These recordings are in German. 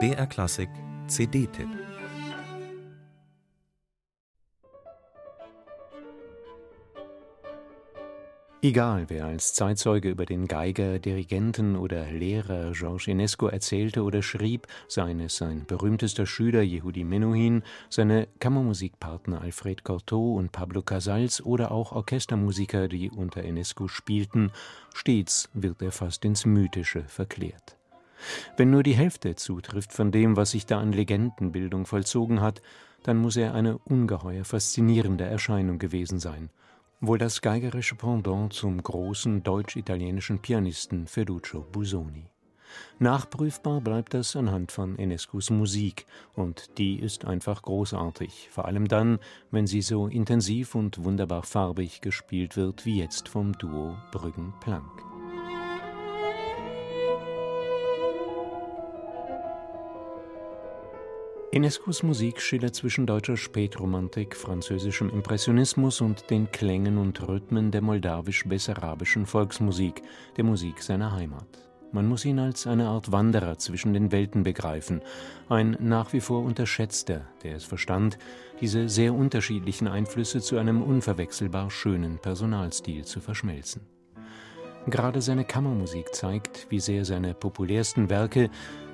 BR Klassik CD-Tipp Egal, wer als Zeitzeuge über den Geiger, Dirigenten oder Lehrer Georges Enesco erzählte oder schrieb, seien es sein berühmtester Schüler Yehudi Menuhin, seine Kammermusikpartner Alfred Cortot und Pablo Casals oder auch Orchestermusiker, die unter Enesco spielten, stets wird er fast ins Mythische verklärt. Wenn nur die Hälfte zutrifft von dem, was sich da an Legendenbildung vollzogen hat, dann muss er eine ungeheuer faszinierende Erscheinung gewesen sein – wohl das geigerische Pendant zum großen deutsch-italienischen Pianisten Ferruccio Busoni. Nachprüfbar bleibt das anhand von Enescos Musik, und die ist einfach großartig, vor allem dann, wenn sie so intensiv und wunderbar farbig gespielt wird wie jetzt vom Duo Brüggen-Planck. Enescos Musik schillert zwischen deutscher Spätromantik, französischem Impressionismus und den Klängen und Rhythmen der moldawisch-bessarabischen Volksmusik, der Musik seiner Heimat. Man muss ihn als eine Art Wanderer zwischen den Welten begreifen, ein nach wie vor unterschätzter, der es verstand, diese sehr unterschiedlichen Einflüsse zu einem unverwechselbar schönen Personalstil zu verschmelzen. Gerade seine Kammermusik zeigt, wie sehr seine populärsten Werke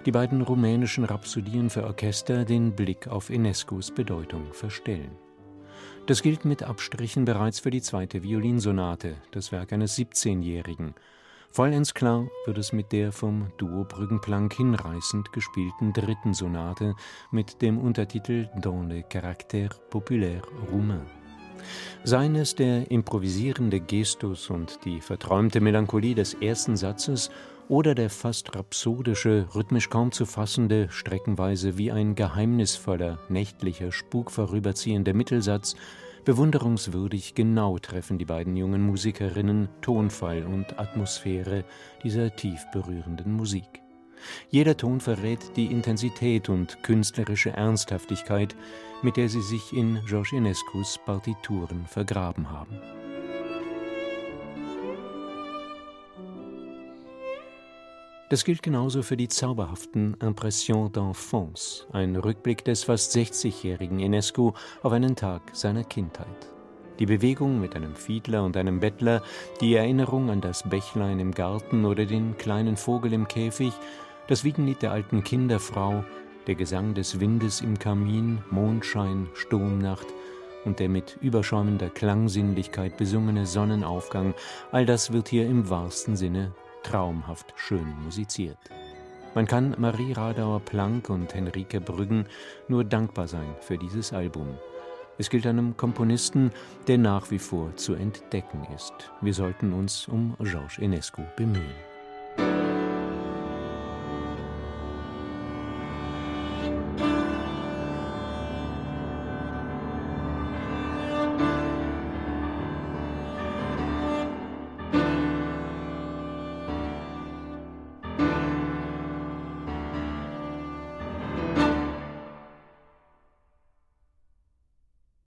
die beiden rumänischen Rhapsodien für Orchester den Blick auf Enescos Bedeutung verstellen. Das gilt mit Abstrichen bereits für die zweite Violinsonate, das Werk eines 17-Jährigen. Vollends klar wird es mit der vom Duo Brüggenplank hinreißend gespielten dritten Sonate mit dem Untertitel Dans le caractère populaire roumain. Seien es der improvisierende Gestus und die verträumte Melancholie des ersten Satzes oder der fast rhapsodische, rhythmisch kaum zu fassende, streckenweise wie ein geheimnisvoller, nächtlicher Spuk vorüberziehender Mittelsatz, bewunderungswürdig genau treffen die beiden jungen Musikerinnen Tonfall und Atmosphäre dieser tief berührenden Musik. Jeder Ton verrät die Intensität und künstlerische Ernsthaftigkeit, mit der sie sich in Georges Enescos Partituren vergraben haben. Das gilt genauso für die zauberhaften Impressions d'enfance, ein Rückblick des fast 60-jährigen Enescu auf einen Tag seiner Kindheit. Die Bewegung mit einem Fiedler und einem Bettler, die Erinnerung an das Bächlein im Garten oder den kleinen Vogel im Käfig, das Wiegenlied der alten Kinderfrau, der Gesang des Windes im Kamin, Mondschein, Sturmnacht und der mit überschäumender Klangsinnlichkeit besungene Sonnenaufgang, all das wird hier im wahrsten Sinne traumhaft schön musiziert. Man kann Marie Radauer-Planck und Henrike Brüggen nur dankbar sein für dieses Album. Es gilt einem Komponisten, der nach wie vor zu entdecken ist. Wir sollten uns um Georges Enescu bemühen.